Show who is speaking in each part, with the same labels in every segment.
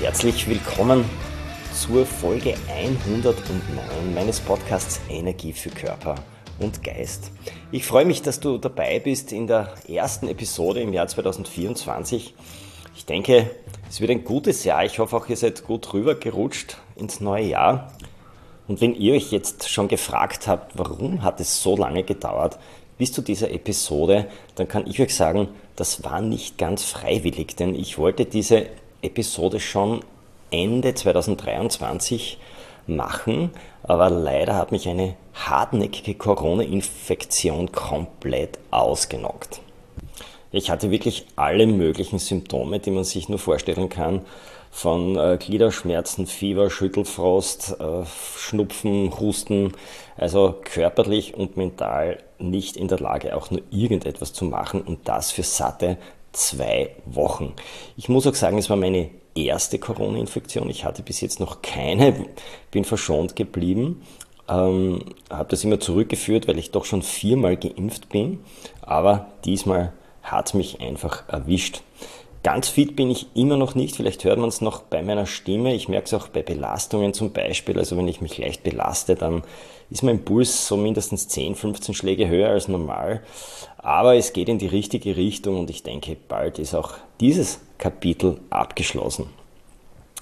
Speaker 1: Herzlich willkommen zur Folge 109 meines Podcasts Energie für Körper und Geist. Ich freue mich, dass du dabei bist in der ersten Episode im Jahr 2024. Ich denke, es wird ein gutes Jahr. Ich hoffe auch, ihr seid gut rübergerutscht ins neue Jahr. Und wenn ihr euch jetzt schon gefragt habt, warum hat es so lange gedauert bis zu dieser Episode, dann kann ich euch sagen, das war nicht ganz freiwillig, denn ich wollte diese Episode schon Ende 2023 machen, aber leider hat mich eine hartnäckige Corona-Infektion komplett ausgenockt. Ich hatte wirklich alle möglichen Symptome, die man sich nur vorstellen kann. Von äh, Gliederschmerzen, Fieber, Schüttelfrost, äh, Schnupfen, Husten. Also körperlich und mental nicht in der Lage, auch nur irgendetwas zu machen und das für satte zwei Wochen. Ich muss auch sagen, es war meine erste Corona-Infektion. Ich hatte bis jetzt noch keine, bin verschont geblieben. Ähm, habe das immer zurückgeführt, weil ich doch schon viermal geimpft bin. Aber diesmal hat es mich einfach erwischt. Ganz fit bin ich immer noch nicht, vielleicht hört man es noch bei meiner Stimme. Ich merke es auch bei Belastungen zum Beispiel. Also wenn ich mich leicht belaste, dann ist mein Puls so mindestens 10, 15 Schläge höher als normal. Aber es geht in die richtige Richtung und ich denke, bald ist auch dieses Kapitel abgeschlossen.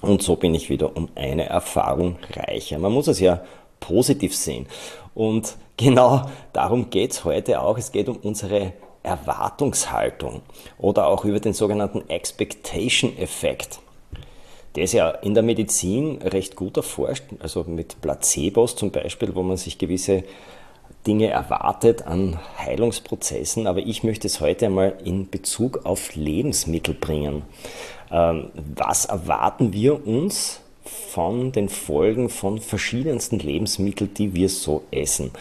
Speaker 1: Und so bin ich wieder um eine Erfahrung reicher. Man muss es ja positiv sehen. Und genau darum geht es heute auch. Es geht um unsere Erwartungshaltung oder auch über den sogenannten Expectation-Effekt. Der ist ja in der Medizin recht gut erforscht, also mit Placebos zum Beispiel, wo man sich gewisse Dinge erwartet an Heilungsprozessen, aber ich möchte es heute einmal in Bezug auf Lebensmittel bringen. Ähm, was erwarten wir uns von den Folgen von verschiedensten Lebensmitteln, die wir so essen?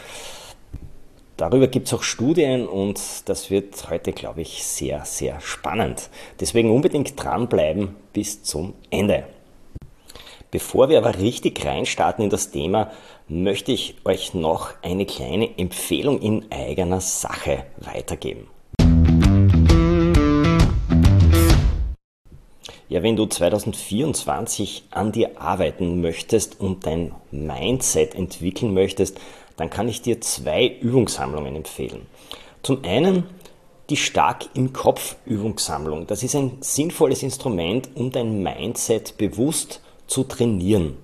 Speaker 1: Darüber gibt es auch Studien und das wird heute, glaube ich, sehr, sehr spannend. Deswegen unbedingt dranbleiben bis zum Ende. Bevor wir aber richtig reinstarten in das Thema, möchte ich euch noch eine kleine Empfehlung in eigener Sache weitergeben. Ja, wenn du 2024 an dir arbeiten möchtest und dein Mindset entwickeln möchtest, dann kann ich dir zwei Übungssammlungen empfehlen. Zum einen die Stark im Kopf Übungssammlung. Das ist ein sinnvolles Instrument, um dein Mindset bewusst zu trainieren.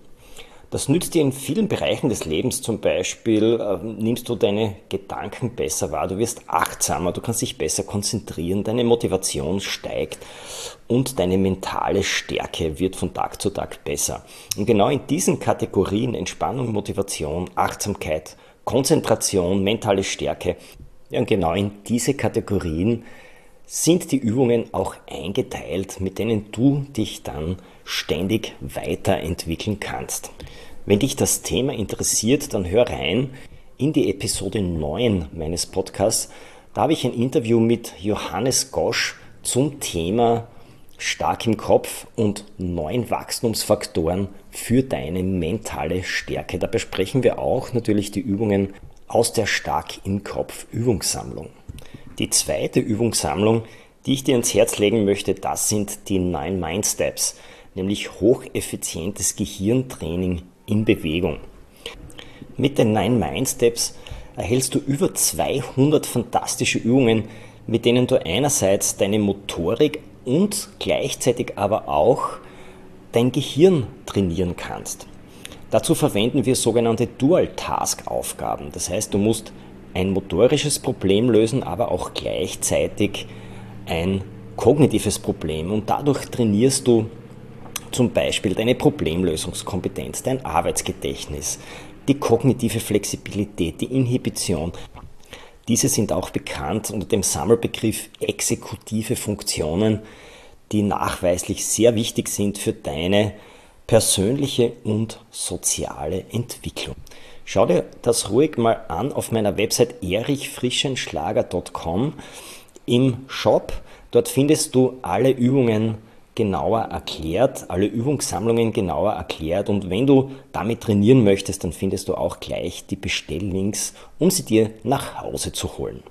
Speaker 1: Das nützt dir in vielen Bereichen des Lebens. Zum Beispiel äh, nimmst du deine Gedanken besser wahr, du wirst achtsamer, du kannst dich besser konzentrieren, deine Motivation steigt und deine mentale Stärke wird von Tag zu Tag besser. Und genau in diesen Kategorien Entspannung, Motivation, Achtsamkeit, Konzentration, mentale Stärke, ja, und genau in diese Kategorien sind die Übungen auch eingeteilt, mit denen du dich dann ständig weiterentwickeln kannst. Wenn dich das Thema interessiert, dann hör rein in die Episode 9 meines Podcasts. Da habe ich ein Interview mit Johannes Gosch zum Thema stark im Kopf und neun Wachstumsfaktoren für deine mentale Stärke. Da besprechen wir auch natürlich die Übungen aus der Stark im Kopf Übungssammlung. Die zweite Übungssammlung, die ich dir ans Herz legen möchte, das sind die Nine Mind Steps, nämlich hocheffizientes Gehirntraining in Bewegung. Mit den Nine Mind Steps erhältst du über 200 fantastische Übungen, mit denen du einerseits deine Motorik und gleichzeitig aber auch dein Gehirn trainieren kannst. Dazu verwenden wir sogenannte Dual-Task-Aufgaben. Das heißt, du musst ein motorisches Problem lösen, aber auch gleichzeitig ein kognitives Problem. Und dadurch trainierst du zum Beispiel deine Problemlösungskompetenz, dein Arbeitsgedächtnis, die kognitive Flexibilität, die Inhibition, Diese sind auch bekannt unter dem Sammelbegriff exekutive Funktionen, die nachweislich sehr wichtig sind für deine persönliche und soziale Entwicklung. Schau dir das ruhig mal an auf meiner Website erichfrischenschlager.com im Shop. Dort findest du alle Übungen genauer erklärt, alle Übungssammlungen genauer erklärt und wenn du damit trainieren möchtest, dann findest du auch gleich die Bestelllinks, um sie dir nach Hause zu holen.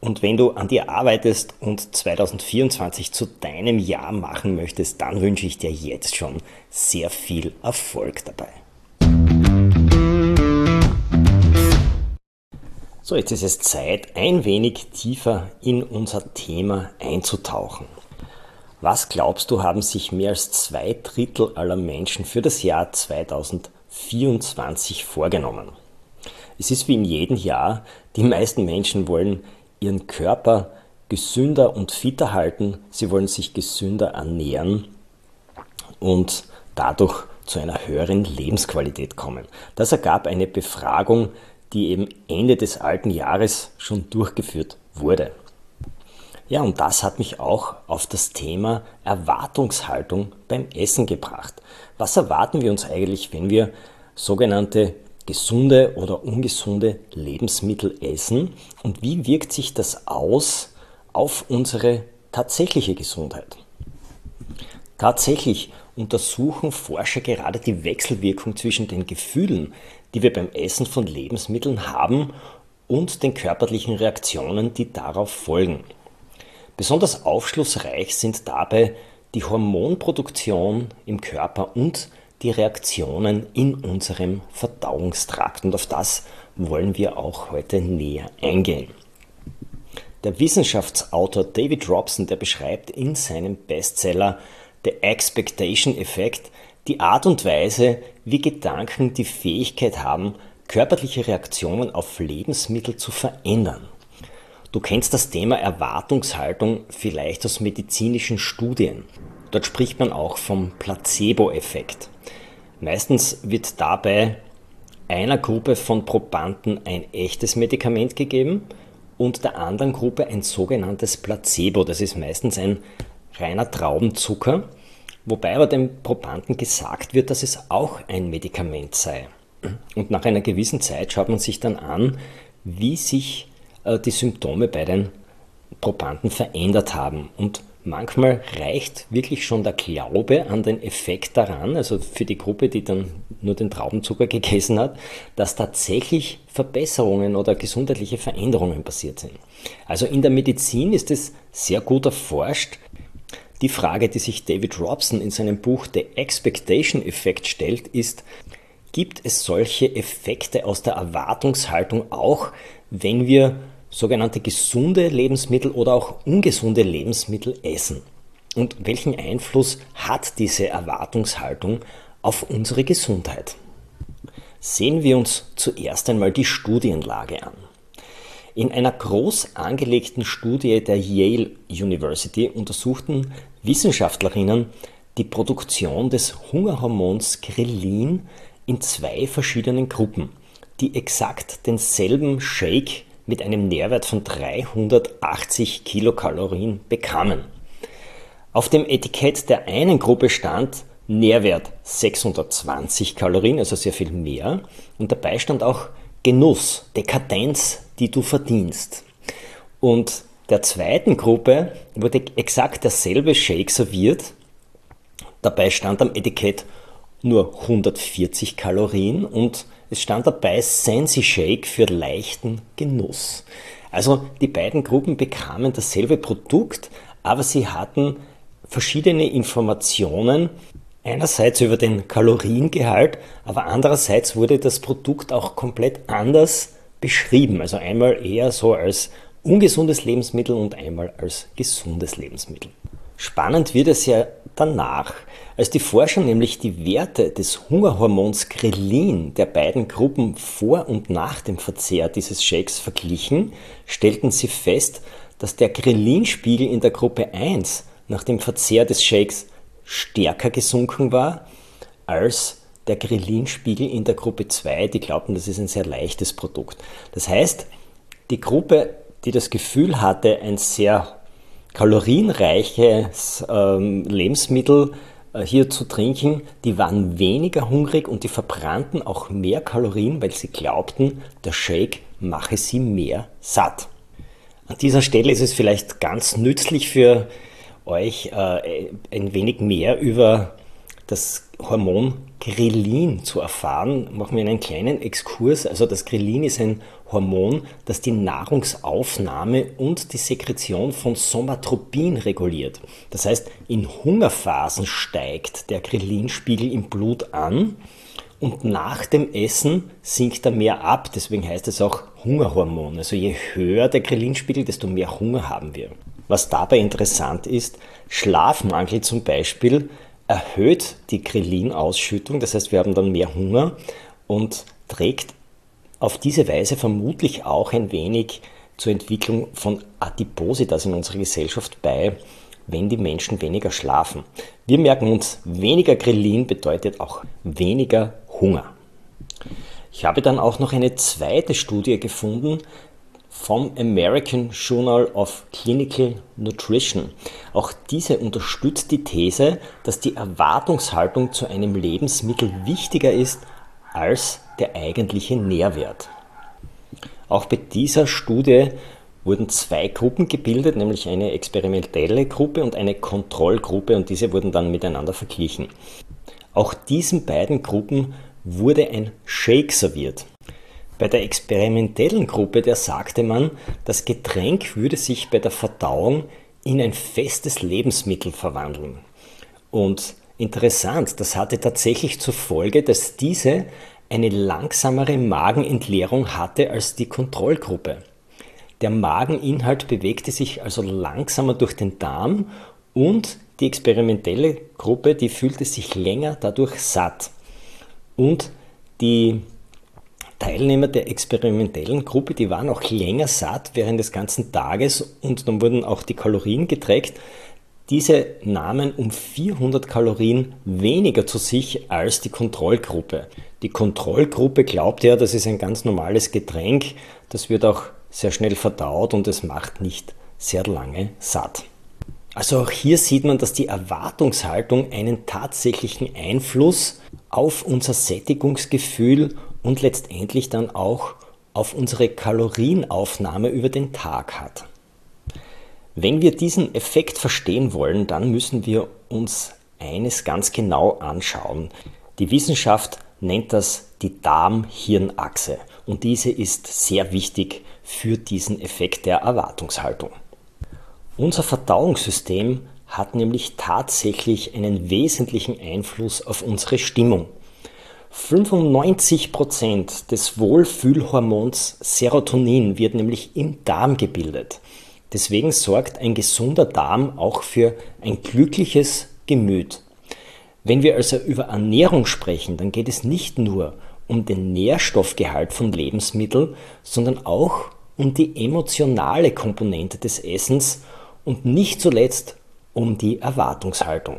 Speaker 1: Und wenn du an dir arbeitest und 2024 zu deinem Jahr machen möchtest, dann wünsche ich dir jetzt schon sehr viel Erfolg dabei. So, jetzt ist es Zeit, ein wenig tiefer in unser Thema einzutauchen. Was glaubst du, haben sich mehr als zwei Drittel aller Menschen für das Jahr 2024 vorgenommen? Es ist wie in jedem Jahr, die meisten Menschen wollen ihren Körper gesünder und fitter halten, sie wollen sich gesünder ernähren und dadurch zu einer höheren Lebensqualität kommen. Das ergab eine Befragung, die eben Ende des alten Jahres schon durchgeführt wurde. Ja, und das hat mich auch auf das Thema Erwartungshaltung beim Essen gebracht. Was erwarten wir uns eigentlich, wenn wir sogenannte gesunde oder ungesunde Lebensmittel essen und wie wirkt sich das aus auf unsere tatsächliche Gesundheit? Tatsächlich untersuchen Forscher gerade die Wechselwirkung zwischen den Gefühlen, die wir beim Essen von Lebensmitteln haben, und den körperlichen Reaktionen, die darauf folgen. Besonders aufschlussreich sind dabei die Hormonproduktion im Körper und die Reaktionen in unserem Verdauungstrakt. Und auf das wollen wir auch heute näher eingehen. Der Wissenschaftsautor David Robson, der beschreibt in seinem Bestseller The Expectation Effect die Art und Weise, wie Gedanken die Fähigkeit haben, körperliche Reaktionen auf Lebensmittel zu verändern. Du kennst das Thema Erwartungshaltung vielleicht aus medizinischen Studien. Dort spricht man auch vom Placebo-Effekt. Meistens wird dabei einer Gruppe von Probanden ein echtes Medikament gegeben und der anderen Gruppe ein sogenanntes Placebo. Das ist meistens ein reiner Traubenzucker, wobei aber dem Probanden gesagt wird, dass es auch ein Medikament sei. Und nach einer gewissen Zeit schaut man sich dann an, wie sich die Symptome bei den Probanden verändert haben. Und manchmal reicht wirklich schon der Glaube an den Effekt daran, also für die Gruppe, die dann nur den Traubenzucker gegessen hat, dass tatsächlich Verbesserungen oder gesundheitliche Veränderungen passiert sind. Also in der Medizin ist es sehr gut erforscht. Die Frage, die sich David Robson in seinem Buch The Expectation Effect stellt, ist, gibt es solche Effekte aus der Erwartungshaltung auch, wenn wir sogenannte gesunde Lebensmittel oder auch ungesunde Lebensmittel essen? Und welchen Einfluss hat diese Erwartungshaltung auf unsere Gesundheit? Sehen wir uns zuerst einmal die Studienlage an. In einer groß angelegten Studie der Yale University untersuchten Wissenschaftlerinnen die Produktion des Hungerhormons Grelin in zwei verschiedenen Gruppen die exakt denselben Shake mit einem Nährwert von 380 Kilokalorien bekamen. Auf dem Etikett der einen Gruppe stand Nährwert 620 Kalorien, also sehr viel mehr, und dabei stand auch Genuss, Dekadenz, die du verdienst. Und der zweiten Gruppe wurde exakt derselbe Shake serviert. Dabei stand am Etikett nur 140 Kalorien und es stand dabei Sensi Shake für leichten Genuss. Also die beiden Gruppen bekamen dasselbe Produkt, aber sie hatten verschiedene Informationen. Einerseits über den Kaloriengehalt, aber andererseits wurde das Produkt auch komplett anders beschrieben. Also einmal eher so als ungesundes Lebensmittel und einmal als gesundes Lebensmittel. Spannend wird es ja danach, als die Forscher nämlich die Werte des Hungerhormons Grelin der beiden Gruppen vor und nach dem Verzehr dieses Shakes verglichen, stellten sie fest, dass der Grelin-Spiegel in der Gruppe 1 nach dem Verzehr des Shakes stärker gesunken war als der Grelin-Spiegel in der Gruppe 2, die glaubten, das ist ein sehr leichtes Produkt. Das heißt, Die Gruppe, die das Gefühl hatte, ein sehr kalorienreiches ähm, Lebensmittel hier zu trinken, die waren weniger hungrig und die verbrannten auch mehr Kalorien, weil sie glaubten, der Shake mache sie mehr satt. An dieser Stelle ist es vielleicht ganz nützlich für euch äh, ein wenig mehr über das Hormon Grelin zu erfahren, machen wir einen kleinen Exkurs. Also das Grelin ist ein Hormon, das die Nahrungsaufnahme und die Sekretion von Somatropin reguliert. Das heißt, in Hungerphasen steigt der Grelinspiegel im Blut an und nach dem Essen sinkt er mehr ab. Deswegen heißt es auch Hungerhormon. Also je höher der Grelinspiegel, desto mehr Hunger haben wir. Was dabei interessant ist, Schlafmangel zum Beispiel erhöht die Grelin-Ausschüttung, das heißt, wir haben dann mehr Hunger und trägt auf diese Weise vermutlich auch ein wenig zur Entwicklung von Adipositas in unserer Gesellschaft bei, wenn die Menschen weniger schlafen. Wir merken uns, weniger Grelin bedeutet auch weniger Hunger. Ich habe dann auch noch eine zweite Studie gefunden, vom American Journal of Clinical Nutrition. Auch diese unterstützt die These, dass die Erwartungshaltung zu einem Lebensmittel wichtiger ist als der eigentliche Nährwert. Auch bei dieser Studie wurden zwei Gruppen gebildet, nämlich eine experimentelle Gruppe und eine Kontrollgruppe und diese wurden dann miteinander verglichen. Auch diesen beiden Gruppen wurde ein Shake serviert. Bei der experimentellen Gruppe, der sagte man, das Getränk würde sich bei der Verdauung in ein festes Lebensmittel verwandeln. Und interessant, das hatte tatsächlich zur Folge, dass diese eine langsamere Magenentleerung hatte als die Kontrollgruppe. Der Mageninhalt bewegte sich also langsamer durch den Darm und die experimentelle Gruppe, die fühlte sich länger dadurch satt. Und die Teilnehmer der experimentellen Gruppe, die waren auch länger satt während des ganzen Tages und dann wurden auch die Kalorien getrackt. Diese nahmen um 400 Kalorien weniger zu sich als die Kontrollgruppe. Die Kontrollgruppe glaubt ja, das ist ein ganz normales Getränk, das wird auch sehr schnell verdaut und es macht nicht sehr lange satt. Also auch hier sieht man, dass die Erwartungshaltung einen tatsächlichen Einfluss auf unser Sättigungsgefühl und letztendlich dann auch auf unsere Kalorienaufnahme über den Tag hat. Wenn wir diesen Effekt verstehen wollen, dann müssen wir uns eines ganz genau anschauen. Die Wissenschaft nennt das die Darm-Hirn-Achse und diese ist sehr wichtig für diesen Effekt der Erwartungshaltung. Unser Verdauungssystem hat nämlich tatsächlich einen wesentlichen Einfluss auf unsere Stimmung. 95% des Wohlfühlhormons Serotonin wird nämlich im Darm gebildet. Deswegen sorgt ein gesunder Darm auch für ein glückliches Gemüt. Wenn wir also über Ernährung sprechen, dann geht es nicht nur um den Nährstoffgehalt von Lebensmitteln, sondern auch um die emotionale Komponente des Essens und nicht zuletzt um die Erwartungshaltung.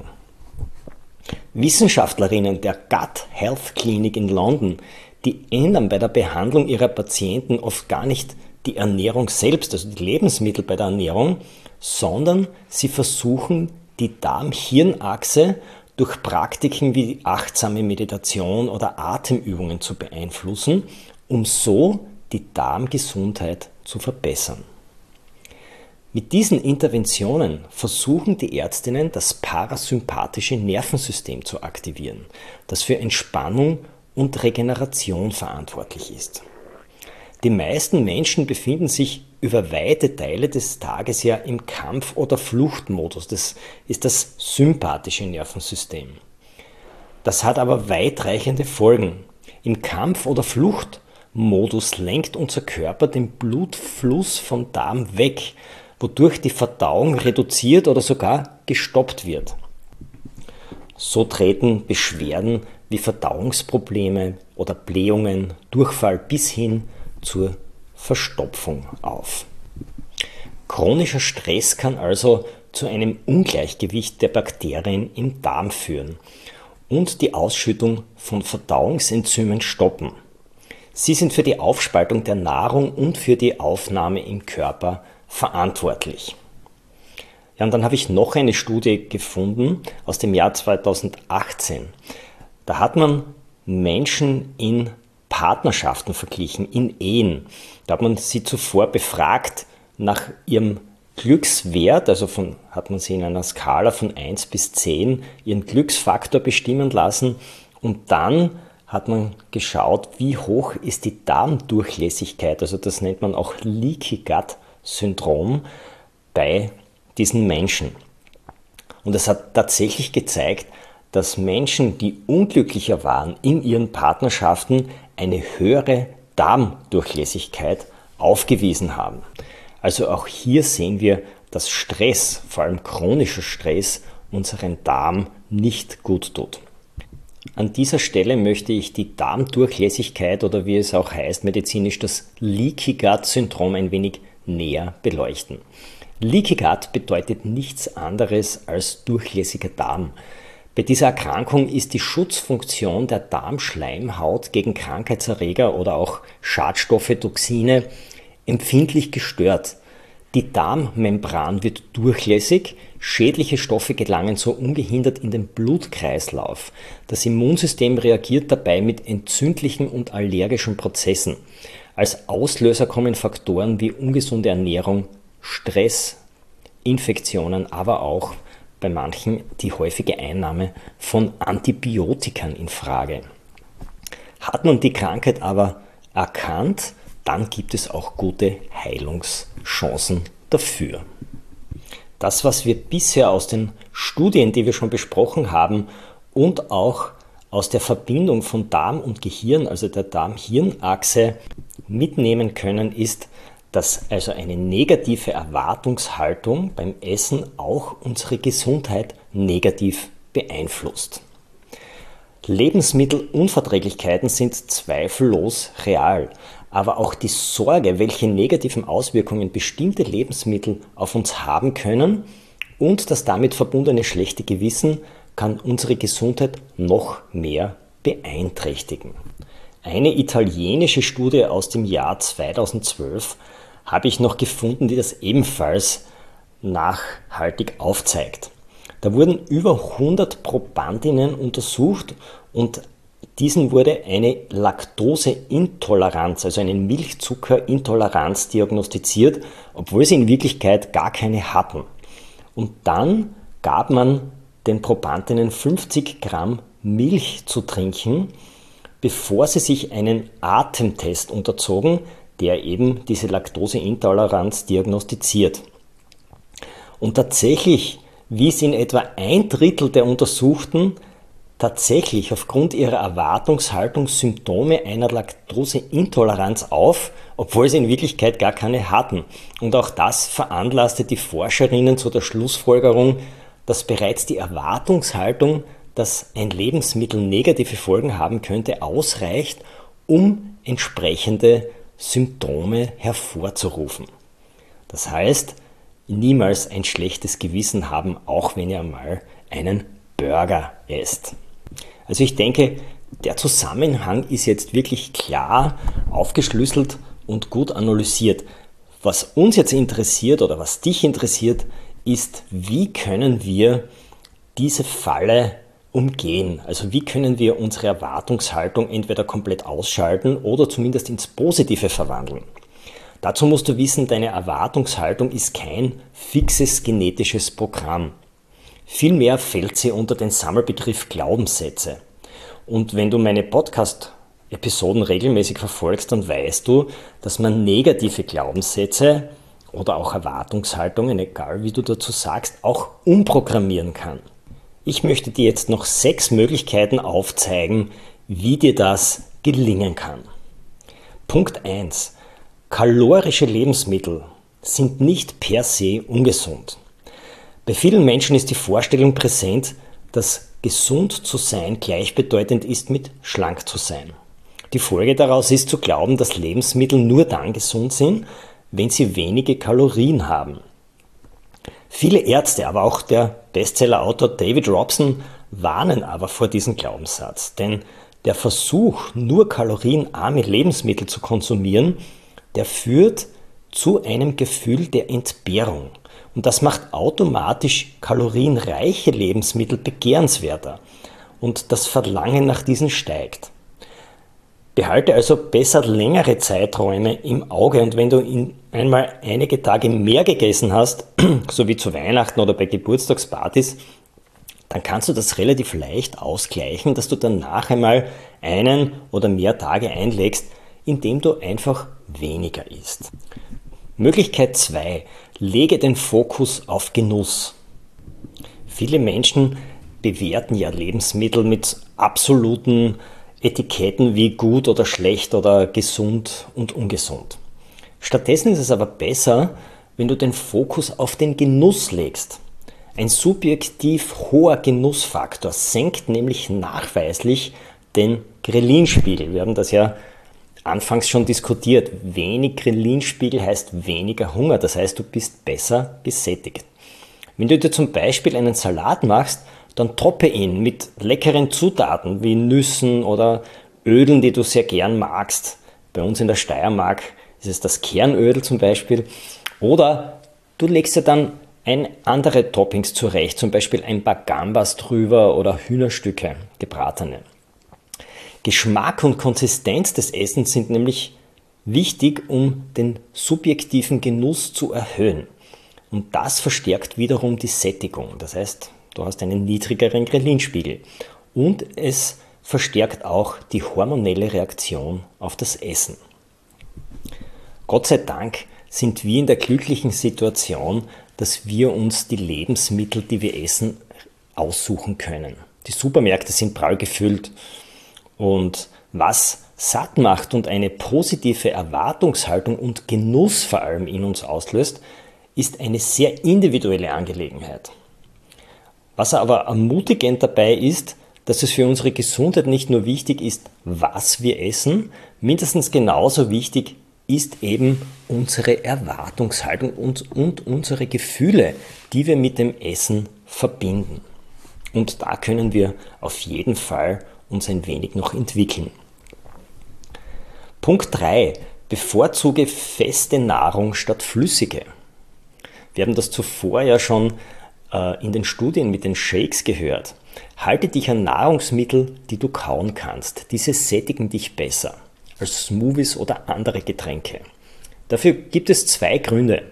Speaker 1: Wissenschaftlerinnen der Gut Health Clinic in London, die ändern bei der Behandlung ihrer Patienten oft gar nicht die Ernährung selbst, also die Lebensmittel bei der Ernährung, sondern sie versuchen die Darm-Hirn-Achse durch Praktiken wie achtsame Meditation oder Atemübungen zu beeinflussen, um so die Darmgesundheit zu verbessern. Mit diesen Interventionen versuchen die Ärztinnen, das parasympathische Nervensystem zu aktivieren, das für Entspannung und Regeneration verantwortlich ist. Die meisten Menschen befinden sich über weite Teile des Tages ja im Kampf- oder Fluchtmodus. Das ist das sympathische Nervensystem. Das hat aber weitreichende Folgen. Im Kampf- oder Fluchtmodus lenkt unser Körper den Blutfluss vom Darm weg wodurch die Verdauung reduziert oder sogar gestoppt wird. So treten Beschwerden wie Verdauungsprobleme oder Blähungen, Durchfall bis hin zur Verstopfung auf. Chronischer Stress kann also zu einem Ungleichgewicht der Bakterien im Darm führen und die Ausschüttung von Verdauungsenzymen stoppen. Sie sind für die Aufspaltung der Nahrung und für die Aufnahme im Körper verantwortlich. Ja, und dann habe ich noch eine Studie gefunden aus dem Jahr 2018. Da hat man Menschen in Partnerschaften verglichen, in Ehen. Da hat man sie zuvor befragt nach ihrem Glückswert, also von, hat man sie in einer Skala von 1 bis 10 ihren Glücksfaktor bestimmen lassen und dann hat man geschaut, wie hoch ist die Darmdurchlässigkeit, also das nennt man auch Leaky Gut Syndrom bei diesen Menschen. Und es hat tatsächlich gezeigt, dass Menschen, die unglücklicher waren in ihren Partnerschaften, eine höhere Darmdurchlässigkeit aufgewiesen haben. Also auch hier sehen wir, dass Stress, vor allem chronischer Stress, unseren Darm nicht gut tut. An dieser Stelle möchte ich die Darmdurchlässigkeit oder wie es auch heißt medizinisch das Leaky Gut Syndrom ein wenig näher beleuchten. Leaky Gut bedeutet nichts anderes als durchlässiger Darm. Bei dieser Erkrankung ist die Schutzfunktion der Darmschleimhaut gegen Krankheitserreger oder auch Schadstoffe, Toxine empfindlich gestört. Die Darmmembran wird durchlässig, schädliche Stoffe gelangen so ungehindert in den Blutkreislauf. Das Immunsystem reagiert dabei mit entzündlichen und allergischen Prozessen. Als Auslöser kommen Faktoren wie ungesunde Ernährung, Stress, Infektionen, aber auch bei manchen die häufige Einnahme von Antibiotikern in Frage. Hat man die Krankheit aber erkannt, dann gibt es auch gute Heilungschancen dafür. Das, was wir bisher aus den Studien, die wir schon besprochen haben, und auch aus der Verbindung von Darm und Gehirn, also der Darm-Hirn-Achse, mitnehmen können, ist, dass also eine negative Erwartungshaltung beim Essen auch unsere Gesundheit negativ beeinflusst. Lebensmittelunverträglichkeiten sind zweifellos real, aber auch die Sorge, welche negativen Auswirkungen bestimmte Lebensmittel auf uns haben können und das damit verbundene schlechte Gewissen kann unsere Gesundheit noch mehr beeinträchtigen. Eine italienische Studie aus dem Jahr 2012 habe ich noch gefunden, die das ebenfalls nachhaltig aufzeigt. Da wurden über 100 Probandinnen untersucht und diesen wurde eine Laktoseintoleranz, also eine Milchzuckerintoleranz diagnostiziert, obwohl sie in Wirklichkeit gar keine hatten. Und dann gab man den Probandinnen 50 Gramm Milch zu trinken, bevor sie sich einen Atemtest unterzogen, der eben diese Laktoseintoleranz diagnostiziert. Und tatsächlich wies in etwa ein Drittel der Untersuchten tatsächlich aufgrund ihrer Erwartungshaltung Symptome einer Laktoseintoleranz auf, obwohl sie in Wirklichkeit gar keine hatten. Und auch das veranlasste die Forscherinnen zu der Schlussfolgerung, dass bereits die Erwartungshaltung, dass ein Lebensmittel negative Folgen haben könnte, ausreicht, um entsprechende Symptome hervorzurufen. Das heißt, niemals ein schlechtes Gewissen haben, auch wenn ihr mal einen Burger esst. Also ich denke, der Zusammenhang ist jetzt wirklich klar aufgeschlüsselt und gut analysiert. Was uns jetzt interessiert oder was dich interessiert, ist, wie können wir diese Falle umgehen? Also wie können wir unsere Erwartungshaltung entweder komplett ausschalten oder zumindest ins Positive verwandeln? Dazu musst du wissen, deine Erwartungshaltung ist kein fixes genetisches Programm. Vielmehr fällt sie unter den Sammelbegriff Glaubenssätze. Und wenn du meine Podcast-Episoden regelmäßig verfolgst, dann weißt du, dass man negative Glaubenssätze oder auch Erwartungshaltungen, egal wie du dazu sagst, auch umprogrammieren kann. Ich möchte dir jetzt noch sechs Möglichkeiten aufzeigen, wie dir das gelingen kann. Punkt 1. Kalorische Lebensmittel sind nicht per se ungesund. Bei vielen Menschen ist die Vorstellung präsent, dass gesund zu sein gleichbedeutend ist mit schlank zu sein. Die Folge daraus ist zu glauben, dass Lebensmittel nur dann gesund sind, wenn sie wenige Kalorien haben. Viele Ärzte, aber auch der Bestsellerautor David Robson warnen aber vor diesem Glaubenssatz, denn der Versuch, nur kalorienarme Lebensmittel zu konsumieren, der führt zu einem Gefühl der Entbehrung. Und das macht automatisch kalorienreiche Lebensmittel begehrenswerter. Und das Verlangen nach diesen steigt. Behalte also besser längere Zeiträume im Auge und wenn du in einmal einige Tage mehr gegessen hast, so wie zu Weihnachten oder bei Geburtstagspartys, dann kannst du das relativ leicht ausgleichen, dass du danach einmal einen oder mehr Tage einlegst, indem du einfach weniger isst. Möglichkeit 2. Lege den Fokus auf Genuss. Viele Menschen bewerten ja Lebensmittel mit absoluten Etiketten wie gut oder schlecht oder gesund und ungesund. Stattdessen ist es aber besser, wenn du den Fokus auf den Genuss legst. Ein subjektiv hoher Genussfaktor senkt nämlich nachweislich den Ghrelin-Spiegel. Wir haben das ja anfangs schon diskutiert. Wenig Ghrelin-Spiegel heißt weniger Hunger, das heißt, du bist besser gesättigt. Wenn du dir zum Beispiel einen Salat machst, dann toppe ihn mit leckeren Zutaten wie Nüssen oder Ölen, die du sehr gern magst. Bei uns in der Steiermark ist es das Kernöl zum Beispiel. Oder du legst dir dann ein andere Toppings zurecht, zum Beispiel ein paar Gambas drüber oder Hühnerstücke, gebratene. Geschmack und Konsistenz des Essens sind nämlich wichtig, um den subjektiven Genuss zu erhöhen. Und das verstärkt wiederum die Sättigung. Das heißt, du hast einen niedrigeren Ghrelin-Spiegel. Und es verstärkt auch die hormonelle Reaktion auf das Essen. Gott sei Dank sind wir in der glücklichen Situation, dass wir uns die Lebensmittel, die wir essen, aussuchen können. Die Supermärkte sind prall gefüllt. Und was satt macht und eine positive Erwartungshaltung und Genuss vor allem in uns auslöst, ist eine sehr individuelle Angelegenheit. Was aber ermutigend dabei ist, dass es für unsere Gesundheit nicht nur wichtig ist, was wir essen, mindestens genauso wichtig ist eben unsere Erwartungshaltung und, und unsere Gefühle, die wir mit dem Essen verbinden. Und da können wir auf jeden Fall uns ein wenig noch entwickeln. Punkt 3. Bevorzuge feste Nahrung statt flüssige. Wir haben das zuvor ja schon in den Studien mit den Shakes gehört. Halte dich an Nahrungsmittel, die du kauen kannst. Diese sättigen dich besser als Smoothies oder andere Getränke. Dafür gibt es zwei Gründe.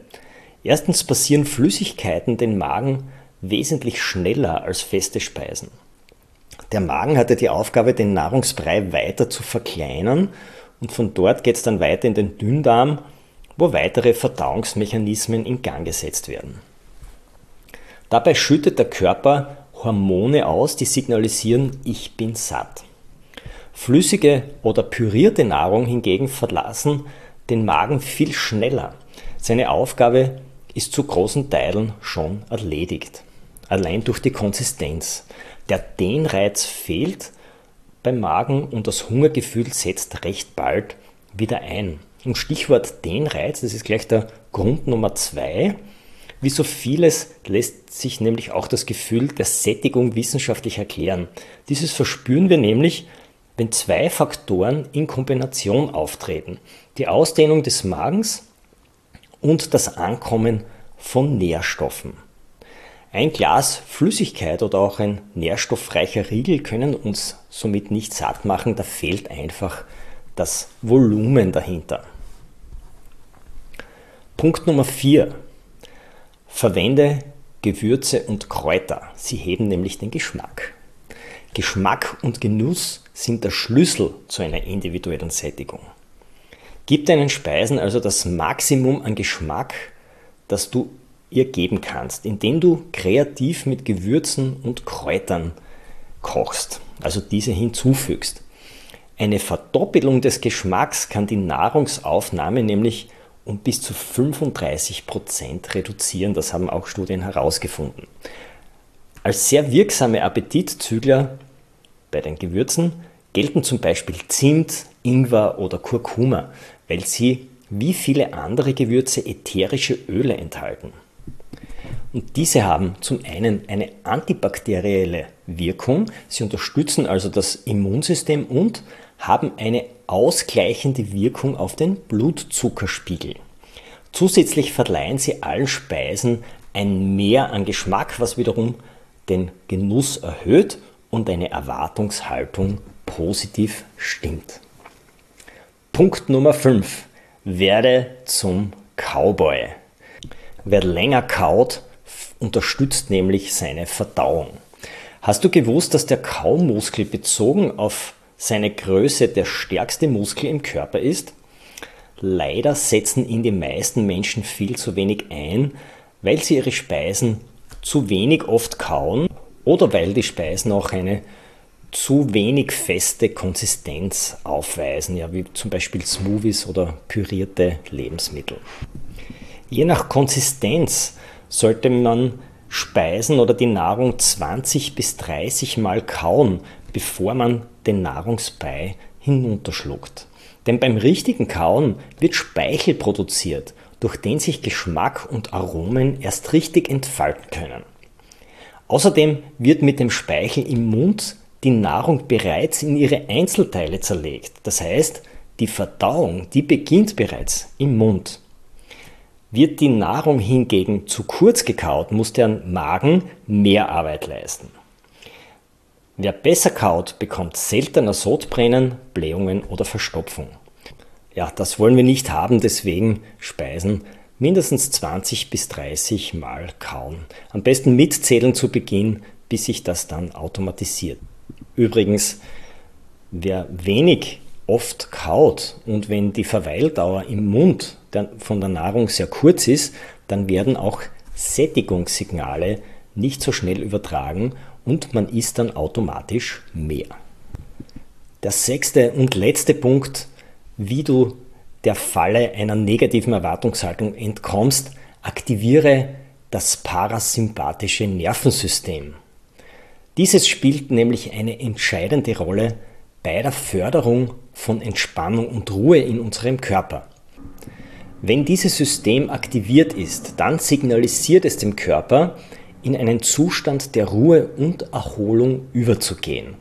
Speaker 1: Erstens passieren Flüssigkeiten den Magen wesentlich schneller als feste Speisen. Der Magen hatte die Aufgabe, den Nahrungsbrei weiter zu verkleinern und von dort geht es dann weiter in den Dünndarm, wo weitere Verdauungsmechanismen in Gang gesetzt werden. Dabei schüttet der Körper Hormone aus, die signalisieren, ich bin satt. Flüssige oder pürierte Nahrung hingegen verlassen den Magen viel schneller. Seine Aufgabe ist zu großen Teilen schon erledigt. Allein durch die Konsistenz. Der Dehnreiz fehlt beim Magen und das Hungergefühl setzt recht bald wieder ein. Und Stichwort Dehnreiz, das ist gleich der Grund Nummer zwei. Wie so vieles lässt sich nämlich auch das Gefühl der Sättigung wissenschaftlich erklären. Dieses verspüren wir nämlich, wenn zwei Faktoren in Kombination auftreten. Die Ausdehnung des Magens und das Ankommen von Nährstoffen. Ein Glas Flüssigkeit oder auch ein nährstoffreicher Riegel können uns somit nicht satt machen, da fehlt einfach das Volumen dahinter. Punkt Nummer 4. Verwende Gewürze und Kräuter. Sie heben nämlich den Geschmack. Geschmack und Genuss sind der Schlüssel zu einer individuellen Sättigung. Gib deinen Speisen also das Maximum an Geschmack, das du ihr geben kannst, indem du kreativ mit Gewürzen und Kräutern kochst, also diese hinzufügst. Eine Verdoppelung des Geschmacks kann die Nahrungsaufnahme nämlich um bis zu 35 Prozent reduzieren. Das haben auch Studien herausgefunden. Als sehr wirksame Appetitzügler bei den Gewürzen gelten zum Beispiel Zimt, Ingwer oder Kurkuma, weil sie wie viele andere Gewürze ätherische Öle enthalten. Und diese haben zum einen eine antibakterielle Wirkung, sie unterstützen also das Immunsystem und haben eine ausgleichende Wirkung auf den Blutzuckerspiegel. Zusätzlich verleihen sie allen Speisen ein Mehr an Geschmack, was wiederum den Genuss erhöht und eine Erwartungshaltung positiv stimmt. Punkt Nummer 5. Werde zum Cowboy. Wer länger kaut, unterstützt nämlich seine Verdauung. Hast du gewusst, dass der Kaumuskel bezogen auf seine Größe der stärkste Muskel im Körper ist? Leider setzen ihn die meisten Menschen viel zu wenig ein, weil sie ihre Speisen zu wenig oft kauen oder weil die Speisen auch eine zu wenig feste Konsistenz aufweisen, ja, wie zum Beispiel Smoothies oder pürierte Lebensmittel. Je nach Konsistenz sollte man Speisen oder die Nahrung 20 bis 30 Mal kauen, bevor man den Nahrungsbrei hinunterschluckt. Denn beim richtigen Kauen wird Speichel produziert, durch den sich Geschmack und Aromen erst richtig entfalten können. Außerdem wird mit dem Speichel im Mund die Nahrung bereits in ihre Einzelteile zerlegt. Das heißt, die Verdauung, die beginnt bereits im Mund. Wird die Nahrung hingegen zu kurz gekaut, muss der Magen mehr Arbeit leisten. Wer besser kaut, bekommt seltener Sodbrennen, Blähungen oder Verstopfung. Ja, das wollen wir nicht haben, deswegen Speisen mindestens 20 bis 30 Mal kauen. Am besten mitzählen zu Beginn, bis sich das dann automatisiert. Übrigens, wer wenig oft kaut und wenn die Verweildauer im Mund von der Nahrung sehr kurz ist, dann werden auch Sättigungssignale nicht so schnell übertragen und man isst dann automatisch mehr. Der sechste und letzte Punkt, wie du der Falle einer negativen Erwartungshaltung entkommst, aktiviere das parasympathische Nervensystem. Dieses spielt nämlich eine entscheidende Rolle bei der Förderung von Entspannung und Ruhe in unserem Körper. Wenn dieses System aktiviert ist, dann signalisiert es dem Körper, in einen Zustand der Ruhe und Erholung überzugehen,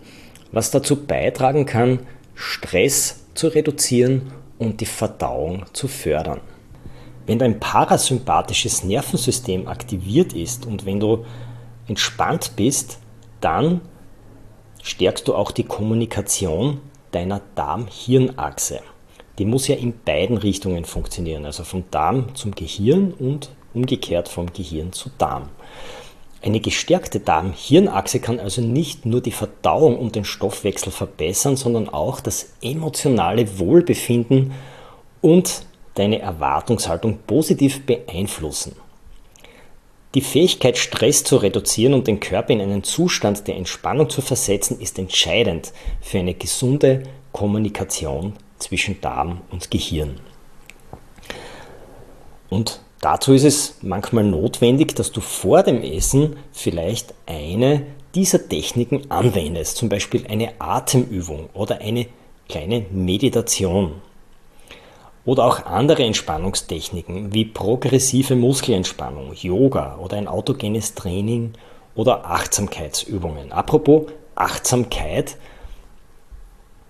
Speaker 1: was dazu beitragen kann, Stress zu reduzieren und die Verdauung zu fördern. Wenn dein parasympathisches Nervensystem aktiviert ist und wenn du entspannt bist, dann stärkst du auch die Kommunikation deiner Darm-Hirn-Achse. Die muss ja in beiden Richtungen funktionieren, also vom Darm zum Gehirn und umgekehrt vom Gehirn zu Darm. Eine gestärkte Darm-Hirn-Achse kann also nicht nur die Verdauung und den Stoffwechsel verbessern, sondern auch das emotionale Wohlbefinden und deine Erwartungshaltung positiv beeinflussen. Die Fähigkeit, Stress zu reduzieren und den Körper in einen Zustand der Entspannung zu versetzen, ist entscheidend für eine gesunde Kommunikation zwischen Darm und Gehirn. Und Dazu ist es manchmal notwendig, dass du vor dem Essen vielleicht eine dieser Techniken anwendest, zum Beispiel eine Atemübung oder eine kleine Meditation. Oder auch andere Entspannungstechniken wie progressive Muskelentspannung, Yoga oder ein autogenes Training oder Achtsamkeitsübungen. Apropos Achtsamkeit,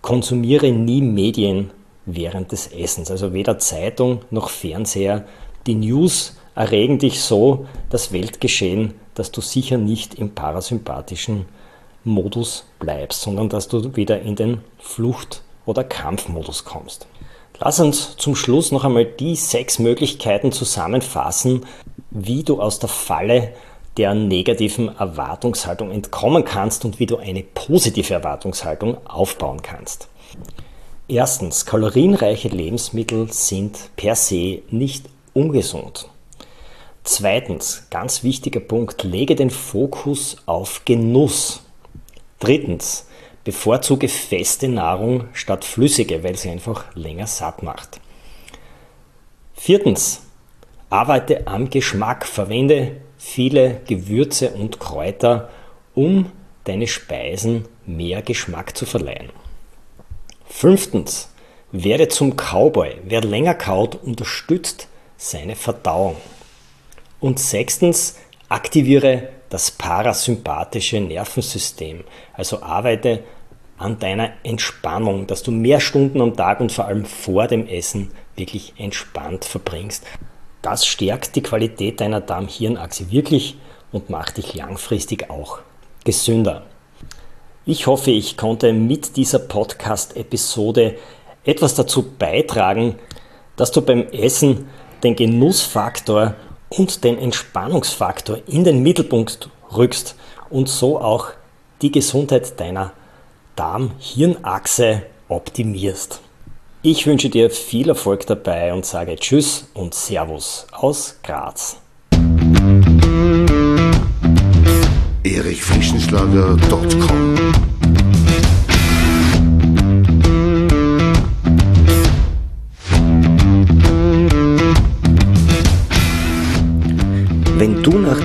Speaker 1: konsumiere nie Medien während des Essens, also weder Zeitung noch Fernseher die News erregen dich so das Weltgeschehen, dass du sicher nicht im parasympathischen Modus bleibst, sondern dass du wieder in den Flucht- oder Kampfmodus kommst. Lass uns zum Schluss noch einmal die sechs Möglichkeiten zusammenfassen, wie du aus der Falle der negativen Erwartungshaltung entkommen kannst und wie du eine positive Erwartungshaltung aufbauen kannst. Erstens, kalorienreiche Lebensmittel sind per se nicht ungesund. Zweitens, ganz wichtiger Punkt, lege den Fokus auf Genuss. Drittens, bevorzuge feste Nahrung statt flüssige, weil sie einfach länger satt macht. Viertens, arbeite am Geschmack, verwende viele Gewürze und Kräuter, um deine Speisen mehr Geschmack zu verleihen. Fünftens, werde zum Cowboy. Wer länger kaut, unterstützt seine Verdauung. Und sechstens, Aktiviere das parasympathische Nervensystem, also arbeite an deiner Entspannung, dass du mehr Stunden am Tag und vor allem vor dem Essen wirklich entspannt verbringst. Das stärkt die Qualität deiner Darm-Hirn-Achse wirklich und macht dich langfristig auch gesünder. Ich hoffe, ich konnte mit dieser Podcast-Episode etwas dazu beitragen, dass du beim Essen den Genussfaktor und den Entspannungsfaktor in den Mittelpunkt rückst und so auch die Gesundheit deiner Darm-Hirn-Achse optimierst. Ich wünsche dir viel Erfolg dabei und sage Tschüss und Servus aus Graz.
Speaker 2: erichfrischenschlager.com